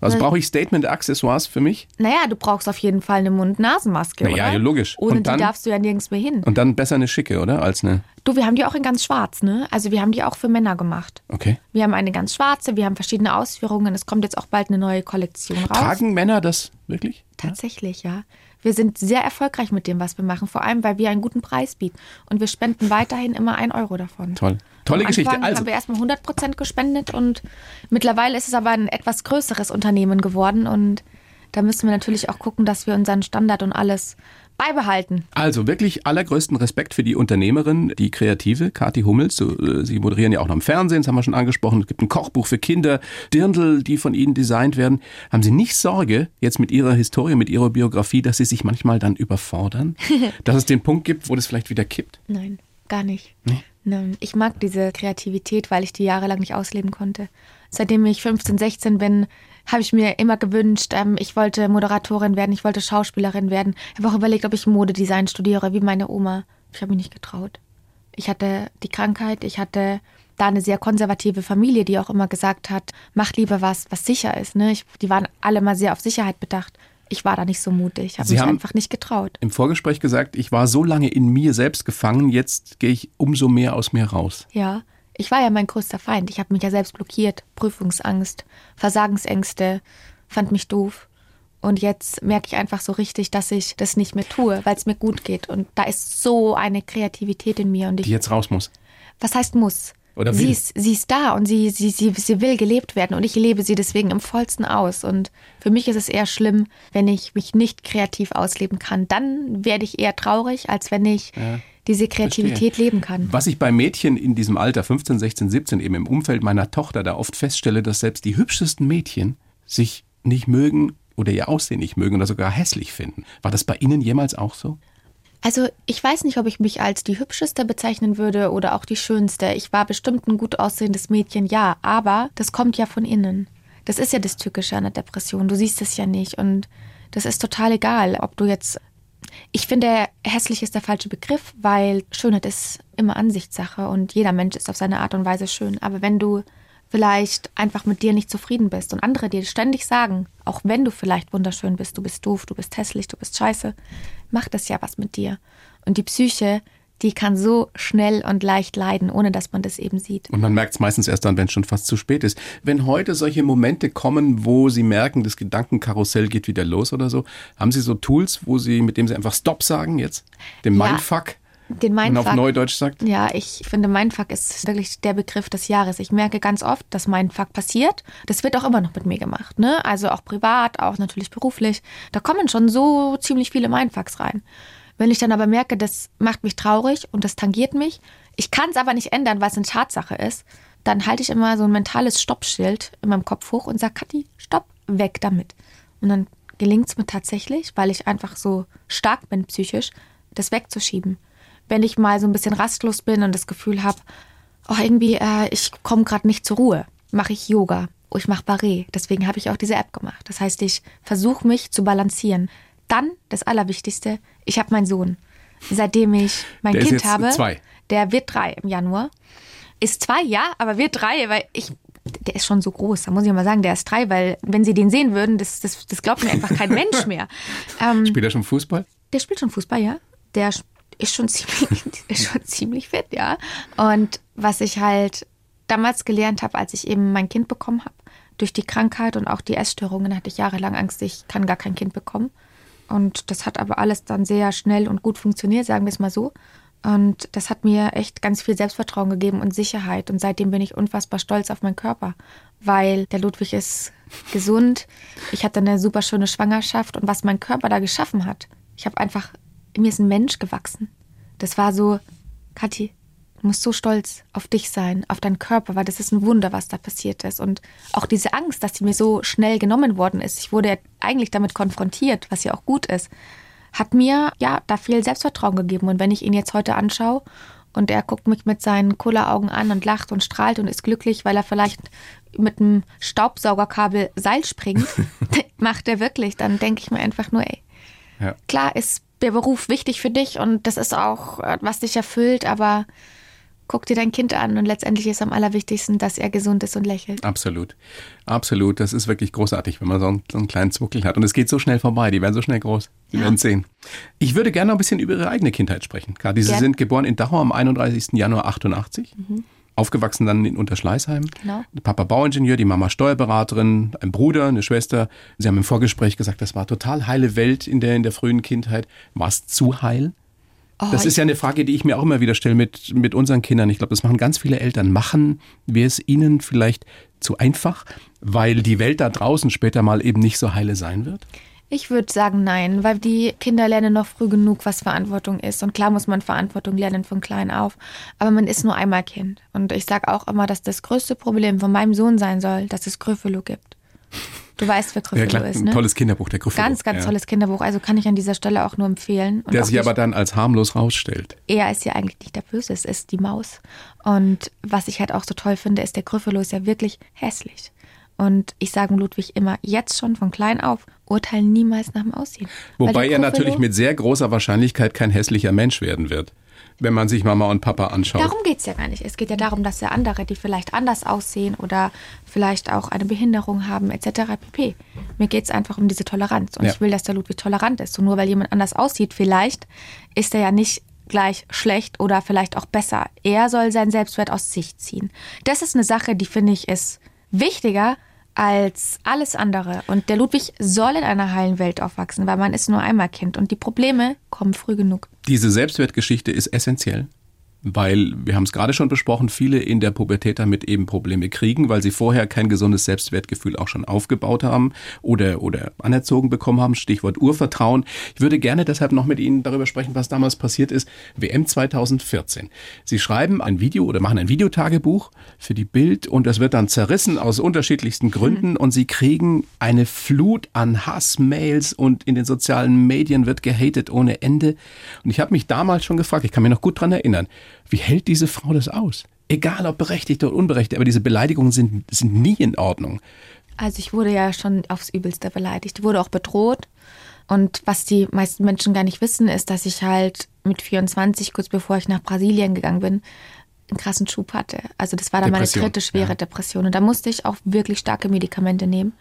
Also Ne. brauche ich Statement Accessoires für mich? Naja, du brauchst auf jeden Fall eine Mund-Nasen-Maske, Na ja, oder? ja, logisch. Ohne Und dann? die darfst du ja nirgends mehr hin. Und dann besser eine schicke, oder? Als eine. Du, wir haben die auch in ganz schwarz, ne? Also wir haben die auch für Männer gemacht. Okay. Wir haben eine ganz schwarze, wir haben verschiedene Ausführungen. Es kommt jetzt auch bald eine neue Kollektion raus. Tragen Männer das wirklich? Tatsächlich, ja. Wir sind sehr erfolgreich mit dem, was wir machen. Vor allem, weil wir einen guten Preis bieten. Und wir spenden weiterhin immer ein Euro davon. Toll. Tolle Am Geschichte. Anfang Also, haben wir erstmal 100 Prozent gespendet und mittlerweile ist es aber ein etwas größeres Unternehmen geworden und da müssen wir natürlich auch gucken, dass wir unseren Standard und alles beibehalten. also wirklich allergrößten Respekt für die Unternehmerin, die Kreative, Kathi Hummels. Äh, Sie moderieren ja auch noch im Fernsehen, das haben wir schon angesprochen. Es gibt ein Kochbuch für Kinder, Dirndl, die von Ihnen designt werden. Haben Sie nicht Sorge, jetzt mit Ihrer Historie, mit Ihrer Biografie, dass Sie sich manchmal dann überfordern? dass es den Punkt gibt, wo das vielleicht wieder kippt? Nein, gar nicht. Nein, ich mag diese Kreativität, weil ich die jahrelang nicht ausleben konnte. Seitdem ich 15, 16 bin, habe ich mir immer gewünscht, ähm, ich wollte Moderatorin werden, ich wollte Schauspielerin werden. Ich habe auch überlegt, ob ich Modedesign studiere, wie meine Oma. Ich habe mich nicht getraut. Ich hatte die Krankheit, ich hatte da eine sehr konservative Familie, die auch immer gesagt hat, mach lieber was, was sicher ist. Ne? Ich, die waren alle mal sehr auf Sicherheit bedacht. Ich war da nicht so mutig, habe mich einfach nicht getraut. Im Vorgespräch gesagt, ich war so lange in mir selbst gefangen, jetzt gehe ich umso mehr aus mir raus. Ja, ich war ja mein größter Feind. Ich habe mich ja selbst blockiert. Prüfungsangst, Versagensängste, fand mich doof. Und jetzt merke ich einfach so richtig, dass ich das nicht mehr tue, weil es mir gut geht. Und da ist so eine Kreativität in mir. Und Die ich, jetzt raus muss. was heißt muss? Oder sie will. ist, sie ist da und sie, sie, sie, sie will gelebt werden und ich lebe sie deswegen im vollsten aus. Und für mich ist es eher schlimm, wenn ich mich nicht kreativ ausleben kann. Dann werde ich eher traurig, als wenn ich diese Kreativität Verstehe. leben kann. Was ich bei Mädchen in diesem Alter, 15, 16, 17, eben im Umfeld meiner Tochter da oft feststelle, dass selbst die hübschesten Mädchen sich nicht mögen oder ihr Aussehen nicht mögen oder sogar hässlich finden. War das bei Ihnen jemals auch so? Also ich weiß nicht, ob ich mich als die hübscheste bezeichnen würde oder auch die schönste. Ich war bestimmt ein gut aussehendes Mädchen, ja, aber das kommt ja von innen. Das ist ja das Tückische an der Depression. Du siehst es ja nicht und das ist total egal, ob du jetzt. Ich finde, hässlich ist der falsche Begriff, weil Schönheit ist immer Ansichtssache und jeder Mensch ist auf seine Art und Weise schön. Aber wenn du vielleicht einfach mit dir nicht zufrieden bist und andere dir ständig sagen, auch wenn du vielleicht wunderschön bist, du bist doof, du bist hässlich, du bist scheiße, macht das ja was mit dir. Und die Psyche, die kann so schnell und leicht leiden, ohne dass man das eben sieht. Und man merkt es meistens erst dann, wenn es schon fast zu spät ist. Wenn heute solche Momente kommen, wo Sie merken, das Gedankenkarussell geht wieder los oder so, haben Sie so Tools, wo Sie, mit dem Sie einfach Stop sagen jetzt? Dem Ja. Mindfuck? Den Wenn man auf Mindfuck, Neudeutsch sagt? ja, ich finde, Mindfuck ist wirklich der Begriff des Jahres. Ich merke ganz oft, dass Mindfuck passiert. Das wird auch immer noch mit mir gemacht, ne? Also auch privat, auch natürlich beruflich. Da kommen schon so ziemlich viele Mindfucks rein. Wenn ich dann aber merke, das macht mich traurig und das tangiert mich, ich kann es aber nicht ändern, weil es eine Tatsache ist, dann halte ich immer so ein mentales Stoppschild in meinem Kopf hoch und sage, Kathi, stopp, weg damit. Und dann gelingt es mir tatsächlich, weil ich einfach so stark bin psychisch, das wegzuschieben. Wenn ich mal so ein bisschen rastlos bin und das Gefühl habe, oh, irgendwie, äh, ich komme gerade nicht zur Ruhe, mache ich Yoga. Oh, ich mache Barré. Deswegen habe ich auch diese App gemacht. Das heißt, ich versuche mich zu balancieren. Dann, das Allerwichtigste, ich habe meinen Sohn. Seitdem ich mein Der ist Kind habe, zwei. der wird drei im Januar. Ist zwei, ja, aber wird drei, weil ich, der ist schon so groß, da muss ich mal sagen, der ist drei, weil wenn sie den sehen würden, das, das, das glaubt mir einfach kein Mensch mehr. Ähm, Spielt er schon Fußball? der spielt schon Fußball, ja. Der ist schon ziemlich, ist schon ziemlich fit, ja. Und was ich halt damals gelernt habe, als ich eben mein Kind bekommen habe, durch die Krankheit und auch die Essstörungen hatte ich jahrelang Angst, ich kann gar kein Kind bekommen. Und das hat aber alles dann sehr schnell und gut funktioniert, sagen wir es mal so. Und das hat mir echt ganz viel Selbstvertrauen gegeben und Sicherheit. Und seitdem bin ich unfassbar stolz auf meinen Körper, weil der Ludwig ist gesund. Ich hatte eine super schöne Schwangerschaft und was mein Körper da geschaffen hat. Ich habe einfach, mir ist ein Mensch gewachsen. Das war so, Kathi, du musst so stolz auf dich sein, auf deinen Körper, weil das ist ein Wunder, was da passiert ist. Und auch diese Angst, dass sie mir so schnell genommen worden ist. Ich wurde ja eigentlich damit konfrontiert, was ja auch gut ist hat mir ja da viel Selbstvertrauen gegeben. Und wenn ich ihn jetzt heute anschaue und er guckt mich mit seinen Kulleraugen an und lacht und strahlt und ist glücklich, weil er vielleicht mit einem Staubsaugerkabel Seil springt, macht er wirklich, dann denke ich mir einfach nur, ey, Ja. klar ist der Beruf wichtig für dich und das ist auch, äh, was dich erfüllt, aber guck dir dein Kind an und letztendlich ist am allerwichtigsten, dass er gesund ist und lächelt. Absolut. Absolut. Das ist wirklich großartig, wenn man so einen, so einen kleinen Zwuckel hat. Und es geht so schnell vorbei. Die werden so schnell groß. Sie werden sehen. Ich würde gerne noch ein bisschen über Ihre eigene Kindheit sprechen. Kati, Sie Gern. sind geboren in Dachau am 31. Januar 88. Aufgewachsen dann in Unterschleißheim. Genau. Papa Bauingenieur, die Mama Steuerberaterin, ein Bruder, eine Schwester. Sie haben im Vorgespräch gesagt, das war total heile Welt in der, in der frühen Kindheit. War es zu heil? Oh, Das ist ja eine Frage, die ich mir auch immer wieder stelle mit, mit unseren Kindern. Ich glaube, das machen ganz viele Eltern. Machen wir es ihnen vielleicht zu einfach, weil die Welt da draußen später mal eben nicht so heile sein wird? Ich würde sagen nein, weil die Kinder lernen noch früh genug, was Verantwortung ist. Und klar muss man Verantwortung lernen von klein auf. Aber man ist nur einmal Kind. Und ich sage auch immer, dass das größte Problem von meinem Sohn sein soll, dass es Gryffalo gibt. Du weißt, wer Ja, Gryffalo klar, ist, ein ne? tolles Kinderbuch, der Griffel. Ganz, ganz ja. tolles Kinderbuch. Also kann ich an dieser Stelle auch nur empfehlen. Und Der sich aber dann als harmlos rausstellt. er ist ja eigentlich nicht der Böse, es ist die Maus. Und was ich halt auch so toll finde, ist, der Gryffalo ist ja wirklich hässlich. Und ich sage Ludwig immer, jetzt schon von klein auf, urteilen niemals nach dem Aussehen. Wobei er natürlich mit sehr großer Wahrscheinlichkeit kein hässlicher Mensch werden wird, wenn man sich Mama und Papa anschaut. Darum geht es ja gar nicht. Es geht ja darum, dass ja andere, die vielleicht anders aussehen oder vielleicht auch eine Behinderung haben, etc. pp. Mir geht es einfach um diese Toleranz. Und Ja. ich will, dass der Ludwig tolerant ist. Und nur weil jemand anders aussieht, vielleicht ist er ja nicht gleich schlecht oder vielleicht auch besser. Er soll seinen Selbstwert aus sich ziehen. Das ist eine Sache, die finde ich ist wichtiger als alles andere. Und der Ludwig soll in einer heilen Welt aufwachsen, weil man ist nur einmal Kind. Und die Probleme kommen früh genug. Diese Selbstwertgeschichte ist essentiell, weil, wir haben es gerade schon besprochen, viele in der Pubertät damit eben Probleme kriegen, weil sie vorher kein gesundes Selbstwertgefühl auch schon aufgebaut haben oder, oder anerzogen bekommen haben. Stichwort Urvertrauen. Ich würde gerne deshalb noch mit Ihnen darüber sprechen, was damals passiert ist. WM 2014. Sie schreiben ein Video oder machen ein Videotagebuch für die Bild und das wird dann zerrissen aus unterschiedlichsten Gründen und Sie kriegen eine Flut an Hassmails und in den sozialen Medien wird gehatet ohne Ende. Und ich habe mich damals schon gefragt, ich kann mich noch gut dran erinnern, wie hält diese Frau das aus? Egal ob berechtigt oder unberechtigt, aber diese Beleidigungen sind, sind nie in Ordnung. Also ich wurde ja schon aufs Übelste beleidigt. Wurde auch bedroht. Und was die meisten Menschen gar nicht wissen, ist, dass ich halt mit 24, kurz bevor ich nach Brasilien gegangen bin, einen krassen Schub hatte. Also das war dann Depression, meine dritte schwere ja. Depression. Und da musste ich auch wirklich starke Medikamente nehmen.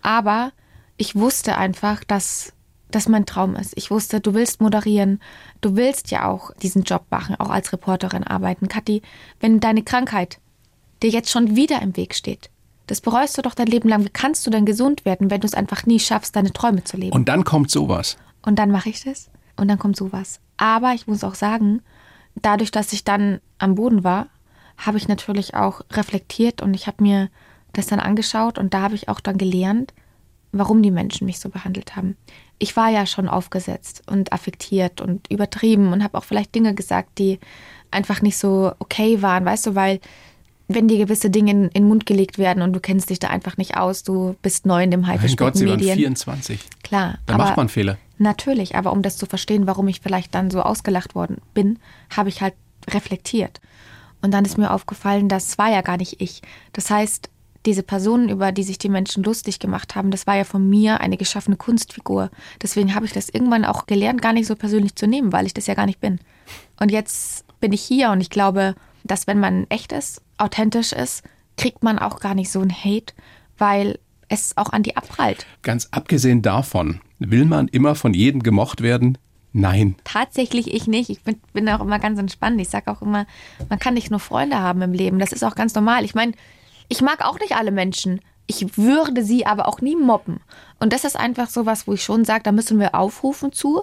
Aber ich wusste einfach, dass das mein Traum ist. Ich wusste, du willst moderieren, du willst ja auch diesen Job machen, auch als Reporterin arbeiten. Kathi, wenn deine Krankheit dir jetzt schon wieder im Weg steht, das bereust du doch dein Leben lang. Wie kannst du denn gesund werden, wenn du es einfach nie schaffst, deine Träume zu leben? Und dann kommt sowas. Und dann mache ich das und dann kommt sowas. Aber ich muss auch sagen, dadurch, dass ich dann am Boden war, habe ich natürlich auch reflektiert und ich habe mir das dann angeschaut und da habe ich auch dann gelernt, warum die Menschen mich so behandelt haben. Ich war ja schon aufgesetzt und affektiert und übertrieben und habe auch vielleicht Dinge gesagt, die einfach nicht so okay waren, weißt du, weil wenn dir gewisse Dinge in, in den Mund gelegt werden und du kennst dich da einfach nicht aus, du bist neu in dem Mein Haifisch Gott, Sie waren Medien. 24. Klar, Da macht man Fehler. natürlich, aber um das zu verstehen, warum ich vielleicht dann so ausgelacht worden bin, habe ich halt reflektiert. Und dann ist mir aufgefallen, das war ja gar nicht ich. Das heißt, diese Personen, über die sich die Menschen lustig gemacht haben, das war ja von mir eine geschaffene Kunstfigur. Deswegen habe ich das irgendwann auch gelernt, gar nicht so persönlich zu nehmen, weil ich das ja gar nicht bin. Und jetzt bin ich hier und ich glaube, dass wenn man echt ist, authentisch ist, kriegt man auch gar nicht so einen Hate, weil es auch an die abprallt. Ganz abgesehen davon, will man immer von jedem gemocht werden? Nein. Tatsächlich ich nicht. Ich bin, bin auch immer ganz entspannt. Ich sage auch immer, man kann nicht nur Freunde haben im Leben. Das ist auch ganz normal. Ich meine, ich mag auch nicht alle Menschen. Ich würde sie aber auch nie mobben. Und das ist einfach so was, wo ich schon sage, da müssen wir aufrufen zu.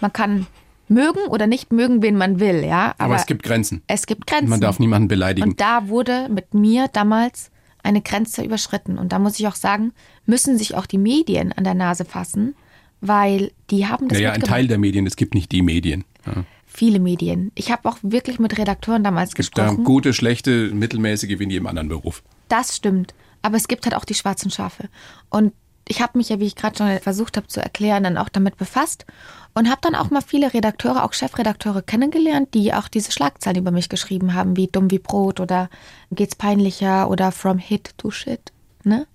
Man kann mögen oder nicht mögen, wen man will, ja. Aber, es gibt Grenzen. es gibt Grenzen. Man darf niemanden beleidigen. Und da wurde mit mir damals eine Grenze überschritten. Und da muss ich auch sagen, müssen sich auch die Medien an der Nase fassen, weil die haben das naja, ein. Teil der Medien, es gibt nicht die Medien. Ja. Viele Medien. Ich habe auch wirklich mit Redakteuren damals Es gibt da gesprochen. gute, schlechte, mittelmäßige wie in jedem anderen Beruf. Das stimmt. Aber es gibt halt auch die schwarzen Schafe. Und ich habe mich ja, wie ich gerade schon versucht habe zu erklären, dann auch damit befasst und habe dann auch mal viele Redakteure, auch Chefredakteure kennengelernt, die auch diese Schlagzeilen über mich geschrieben haben, wie dumm wie Brot oder geht's peinlicher oder from hit to shit. Ne?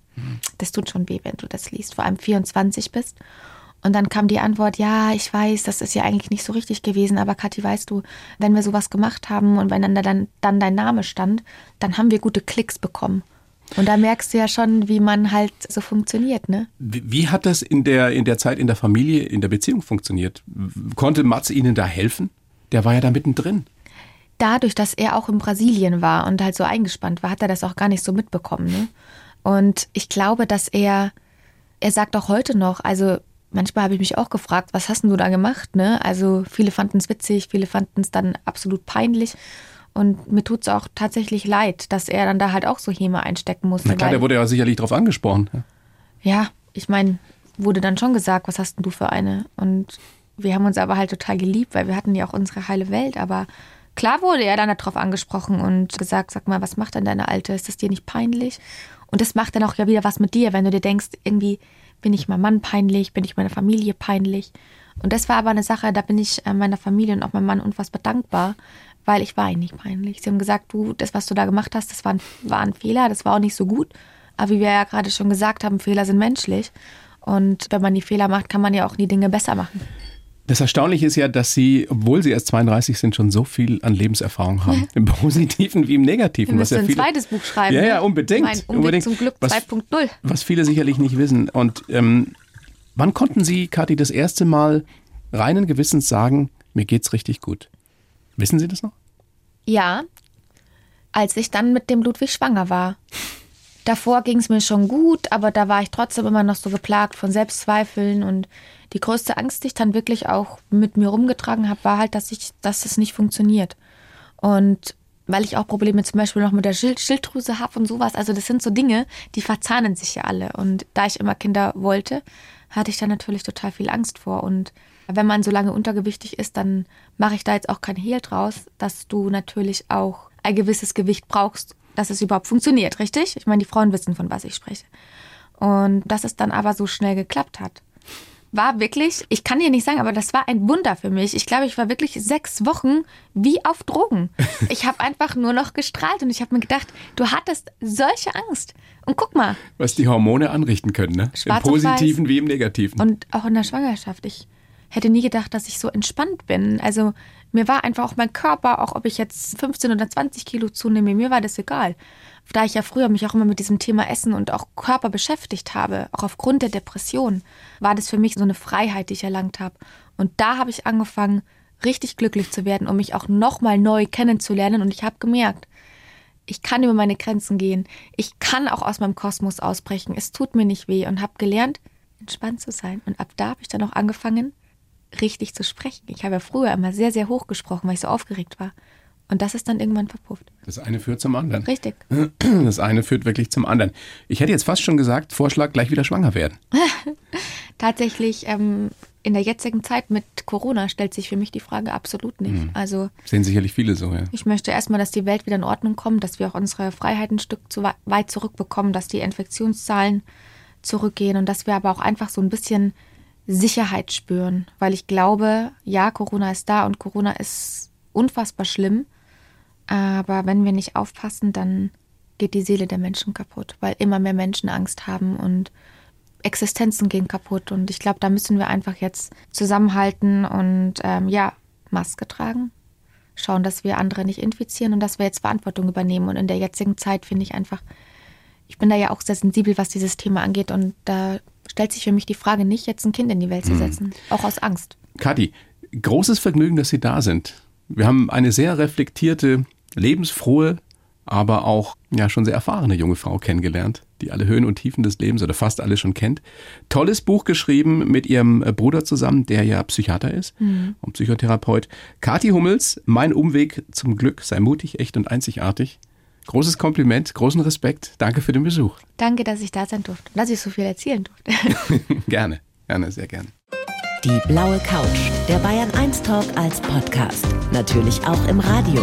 Das tut schon weh, wenn du das liest, vor allem 24 bist. Und dann kam die Antwort, ja, ich weiß, das ist ja eigentlich nicht so richtig gewesen, aber Kathi, weißt du, wenn wir sowas gemacht haben und wenn dann, dann, dann dein Name stand, dann haben wir gute Klicks bekommen. Und da merkst du ja schon, wie man halt so funktioniert, ne? Wie, wie hat das in der, in der Zeit in der Familie, in der Beziehung funktioniert? Konnte Mats Ihnen da helfen? Der war ja da mittendrin. dadurch, dass er auch in Brasilien war und halt so eingespannt war, hat er das auch gar nicht so mitbekommen. Ne? Und ich glaube, dass er, er sagt auch heute noch, also manchmal habe ich mich auch gefragt, was hast denn du da gemacht? Ne? Also viele fanden es witzig, viele fanden es dann absolut peinlich. Und mir tut es auch tatsächlich leid, dass er dann da halt auch so Häme einstecken musste. Na klar, der wurde ja sicherlich darauf angesprochen. ja, ich meine, wurde dann schon gesagt, was hast denn du für eine? Und wir haben uns aber halt total geliebt, weil wir hatten ja auch unsere heile Welt. Aber klar wurde er dann darauf angesprochen und gesagt, sag mal, was macht denn deine Alte? Ist das dir nicht peinlich? Und das macht dann auch ja wieder was mit dir, wenn du dir denkst, irgendwie bin ich meinem Mann peinlich, bin ich meiner Familie peinlich. Und das war aber eine Sache, da bin ich äh, meiner Familie und auch meinem Mann unfassbar dankbar, weil ich war ihnen nicht peinlich. Sie haben gesagt, du, das, was du da gemacht hast, das war ein, war ein Fehler, das war auch nicht so gut. Aber wie wir ja gerade schon gesagt haben, Fehler sind menschlich. Und wenn man die Fehler macht, kann man ja auch die Dinge besser machen. Das Erstaunliche ist ja, dass Sie, obwohl Sie erst 32 sind, schon so viel an Lebenserfahrung haben. Im Positiven wie im Negativen. Wir was ja ein viele, zweites Buch schreiben. Ja, ne? ja, unbedingt. Mein Umweg unbedingt. zum Glück was, 2.0. Was viele sicherlich nicht wissen. Und ähm, wann konnten Sie, Kathi, das erste Mal reinen Gewissens sagen, mir geht's richtig gut? Wissen Sie das noch? Ja, als ich dann mit dem Ludwig schwanger war. Davor ging es mir schon gut, aber da war ich trotzdem immer noch so geplagt von Selbstzweifeln und die größte Angst, die ich dann wirklich auch mit mir rumgetragen habe, war halt, dass ich, dass es nicht funktioniert. Und weil ich auch Probleme zum Beispiel noch mit der Schild Schilddrüse habe und sowas. Also das sind so Dinge, die verzahnen sich ja alle. Und da ich immer Kinder wollte, hatte ich da natürlich total viel Angst vor. Und wenn man so lange untergewichtig ist, dann mache ich da jetzt auch kein Hehl draus, dass du natürlich auch ein gewisses Gewicht brauchst, dass es überhaupt funktioniert, richtig? Ich meine, die Frauen wissen, von was ich spreche. Und dass es dann aber so schnell geklappt hat. War wirklich, ich kann dir nicht sagen, aber das war ein Wunder für mich. Ich glaube, ich war wirklich sechs Wochen wie auf Drogen. Ich habe einfach nur noch gestrahlt und ich habe mir gedacht, du hattest solche Angst. Und guck mal, Was die Hormone anrichten können, ne? Im Schwarz und Positiven wie im Negativen. Und auch in der Schwangerschaft. Ich hätte nie gedacht, dass ich so entspannt bin. Also mir war einfach auch mein Körper, auch ob ich jetzt 15 oder 20 Kilo zunehme, mir war das egal. Da ich ja früher mich auch immer mit diesem Thema Essen und auch Körper beschäftigt habe, auch aufgrund der Depression, war das für mich so eine Freiheit, die ich erlangt habe. Und da habe ich angefangen, richtig glücklich zu werden, um mich auch nochmal neu kennenzulernen. Und ich habe gemerkt, ich kann über meine Grenzen gehen. Ich kann auch aus meinem Kosmos ausbrechen. Es tut mir nicht weh und habe gelernt, entspannt zu sein. Und ab da habe ich dann auch angefangen, richtig zu sprechen. Ich habe ja früher immer sehr, sehr hoch gesprochen, weil ich so aufgeregt war. Und das ist dann irgendwann verpufft. Das eine führt zum anderen. Richtig. Das eine führt wirklich zum anderen. Ich hätte jetzt fast schon gesagt, Vorschlag, gleich wieder schwanger werden. Tatsächlich ähm, in der jetzigen Zeit mit Corona stellt sich für mich die Frage absolut nicht. Mhm. Also sehen sicherlich viele so, ja. Ich möchte erstmal, dass die Welt wieder in Ordnung kommt, dass wir auch unsere Freiheiten ein Stück zu weit zurückbekommen, dass die Infektionszahlen zurückgehen und dass wir aber auch einfach so ein bisschen Sicherheit spüren, weil ich glaube, ja, Corona ist da und Corona ist unfassbar schlimm, aber wenn wir nicht aufpassen, dann geht die Seele der Menschen kaputt, weil immer mehr Menschen Angst haben und Existenzen gehen kaputt. Und ich glaube, da müssen wir einfach jetzt zusammenhalten und ähm, ja, Maske tragen, schauen, dass wir andere nicht infizieren und dass wir jetzt Verantwortung übernehmen. Und in der jetzigen Zeit finde ich einfach, ich bin da ja auch sehr sensibel, was dieses Thema angeht. Und da stellt sich für mich die Frage nicht, jetzt ein Kind in die Welt zu hm. setzen, mhm. auch aus Angst. Kathi, großes Vergnügen, dass Sie da sind. Wir haben eine sehr reflektierte, lebensfrohe, aber auch ja schon sehr erfahrene junge Frau kennengelernt, die alle Höhen und Tiefen des Lebens oder fast alle schon kennt. Tolles Buch geschrieben mit ihrem äh, Bruder zusammen, der ja Psychiater ist mhm. und Psychotherapeut. Kathi Hummels, mein Umweg zum Glück, sei mutig, echt und einzigartig. Großes Kompliment, großen Respekt. Danke für den Besuch. Danke, dass ich da sein durfte dass ich so viel erzählen durfte. gerne, gerne, sehr gerne. Die blaue Couch, der Bayern 1 Talk als Podcast. Natürlich auch im Radio.